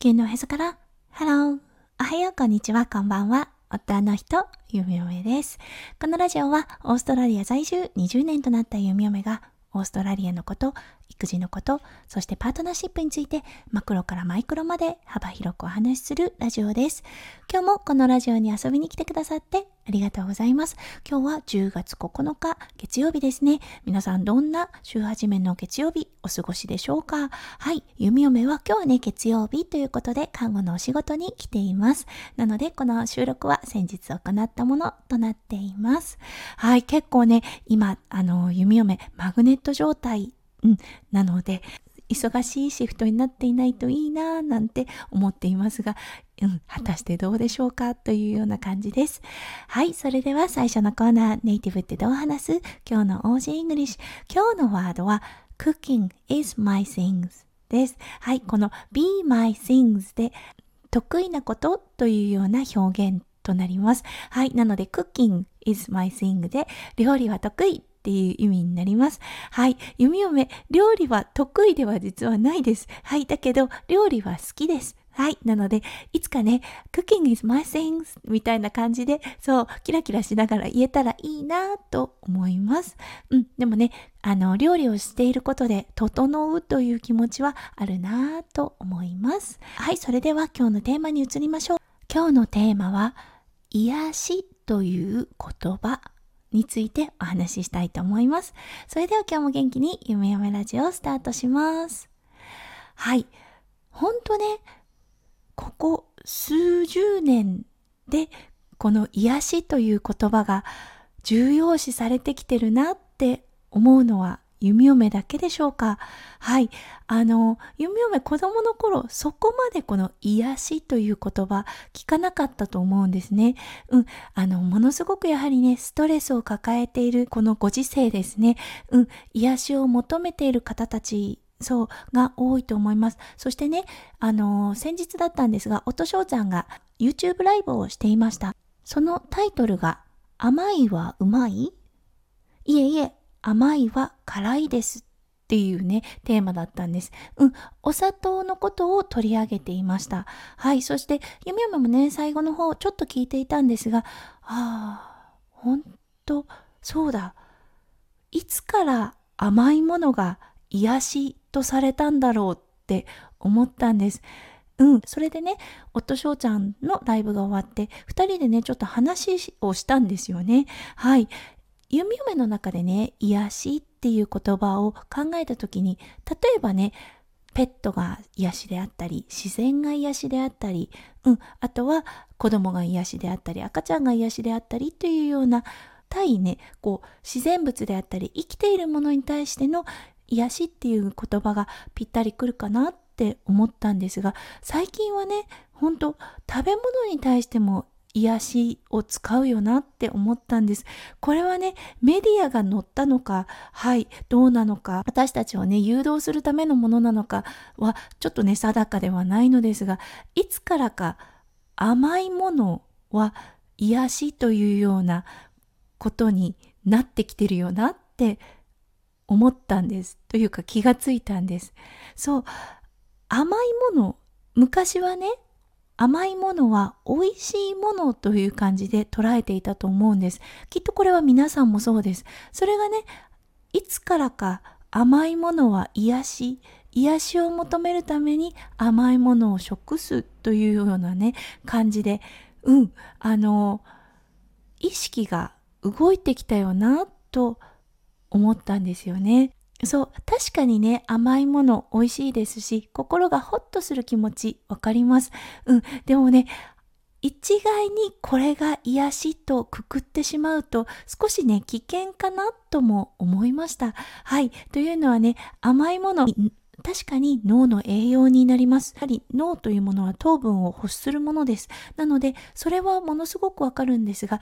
地球のへそから、ハロー、おはよう、こんにちは、こんばんは。夫の人、ゆみおめです。このラジオは、オーストラリア在住20年となったゆみおめが、オーストラリアのこと、育児のこと、そしてパートナーシップについてマクロからマイクロまで幅広くお話しするラジオです。今日もこのラジオに遊びに来てくださってありがとうございます。今日は10月9日月曜日ですね。皆さんどんな週始めの月曜日お過ごしでしょうか？はい、弓嫁は今日はね月曜日ということで看護のお仕事に来ています。なのでこの収録は先日行ったものとなっています。はい、結構ね今あの弓嫁マグネット状態うん、なので忙しいシフトになっていないといいなぁなんて思っていますが、うん、果たしてどうでしょうかというような感じです。はい、それでは最初のコーナー、ネイティブってどう話す？今日の Aussie English。今日のワードは Cooking is my things です。はい、この be my things で得意なことというような表現となります。はい、なので Cooking is my thing で料理は得意っていう意味になります。はい。弓嫁、料理は得意では実はないです。はい。だけど、料理は好きです。はい。なので、いつかね、cooking is my thing みたいな感じで、そう、キラキラしながら言えたらいいなと思います。うん。でもね、あの、料理をしていることで、整うという気持ちはあるなと思います。はい。それでは今日のテーマに移りましょう。今日のテーマは、癒しという言葉についてお話ししたいと思います。それでは今日も元気に夢嫁ラジオをスタートします。はい。ほんとね、ここ数十年でこの癒しという言葉が重要視されてきてるなって思うのは弓嫁だけでしょうか？はい。あの、弓嫁子供の頃、そこまでこの癒しという言葉聞かなかったと思うんですね。うん。あの、ものすごくやはりね、ストレスを抱えているこのご時世ですね。うん。癒しを求めている方たちそう、が多いと思います。そしてね、あの先日だったんですが、音翔ちゃんが YouTube ライブをしていました。そのタイトルが、甘いはうまい？いえいえ、甘いは辛いですっていうね、テーマだったんです。うん、お砂糖のことを取り上げていました。はい、そして、ゆみゆみもね、最後の方ちょっと聞いていたんですが、ああ、ほんと、そうだ。いつから甘いものが癒しとされたんだろうって思ったんです。うん、それでね、夫翔ちゃんのライブが終わって、2人でね、ちょっと話をしたんですよね。はい。弓嫁の中でね、癒しっていう言葉を考えた時に、例えばね、ペットが癒しであったり、自然が癒しであったり、うん、あとは子供が癒しであったり、赤ちゃんが癒しであったりというような対ね、こう、自然物であったり、生きているものに対しての癒しっていう言葉がぴったりくるかなって思ったんですが、最近はね、ほんと食べ物に対しても癒しを使うよなって思ったんです。これはね、メディアが載ったのか、はい、どうなのか、私たちをね、誘導するためのものなのかは、ちょっとね、定かではないのですが、いつからか甘いものは癒しというようなことになってきてるよなって思ったんです。というか気がついたんです。そう、甘いもの、昔はね、甘いものは美味しいものという感じで捉えていたと思うんです。きっとこれは皆さんもそうです。それがね、いつからか甘いものは癒し、癒しを求めるために甘いものを食すというようなね、感じで、うん、あの、意識が動いてきたよなと思ったんですよね。そう、確かにね、甘いもの美味しいですし、心がホッとする気持ちわかります。うん、でもね、一概にこれが癒しとくくってしまうと少しね、危険かなとも思いました。はい。というのはね、甘いもの、確かに脳の栄養になります。やはり脳というものは糖分を欲するものです。なので、それはものすごくわかるんですが、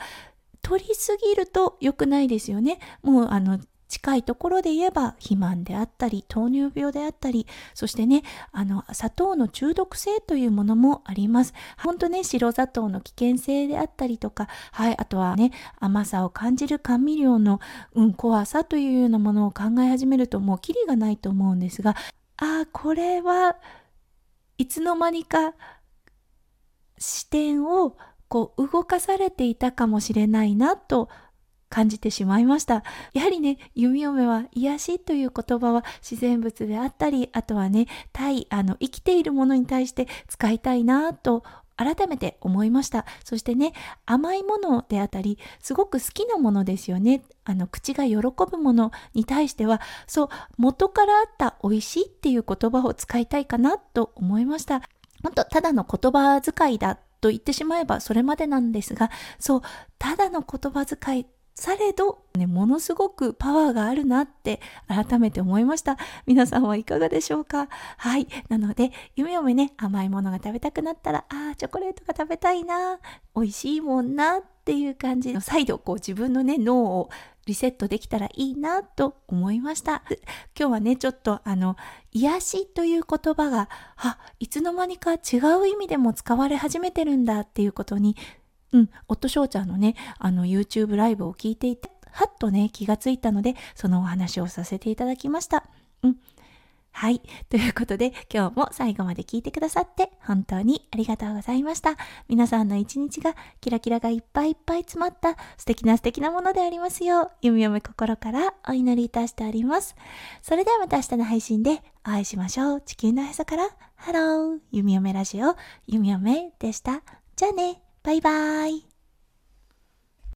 取りすぎると良くないですよね。もうあの近いところで言えば肥満であったり糖尿病であったりそしてねあの砂糖の中毒性というものもあります。本当ね白砂糖の危険性であったりとかはいあとはね甘さを感じる甘味料の、うん、怖さというようなものを考え始めるともうキリがないと思うんですがああこれはいつの間にか視点をこう動かされていたかもしれないなと感じてしまいました。やはりね、弓嫁は癒しという言葉は自然物であったり、あとはね、対、あの、生きているものに対して使いたいなと改めて思いました。そしてね、甘いものであったり、すごく好きなものですよね。あの、口が喜ぶものに対しては、そう、元からあった美味しいっていう言葉を使いたいかなと思いました。本当ただの言葉遣いだと言ってしまえばそれまでなんですが、そう、ただの言葉遣いされど、ね、ものすごくパワーがあるなって改めて思いました。皆さんはいかがでしょうか？はい。なので、夢嫁ね、甘いものが食べたくなったら、ああ、チョコレートが食べたいな、美味しいもんなっていう感じの、再度こう自分のね、脳をリセットできたらいいなと思いました。今日はね、ちょっとあの、癒しという言葉が、あ、いつの間にか違う意味でも使われ始めてるんだっていうことにうん、夫翔ちゃんのね、あの YouTube ライブを聞いていて、はっとね、気がついたので、そのお話をさせていただきました。うん。はい。ということで、今日も最後まで聞いてくださって本当にありがとうございました。皆さんの一日がキラキラがいっぱいいっぱい詰まった素敵な素敵なものでありますよう、弓嫁心からお祈りいたしております。それではまた明日の配信でお会いしましょう。地球のへそから、ハロー、弓嫁ラジオ、弓嫁でした。じゃあね。バイバイ。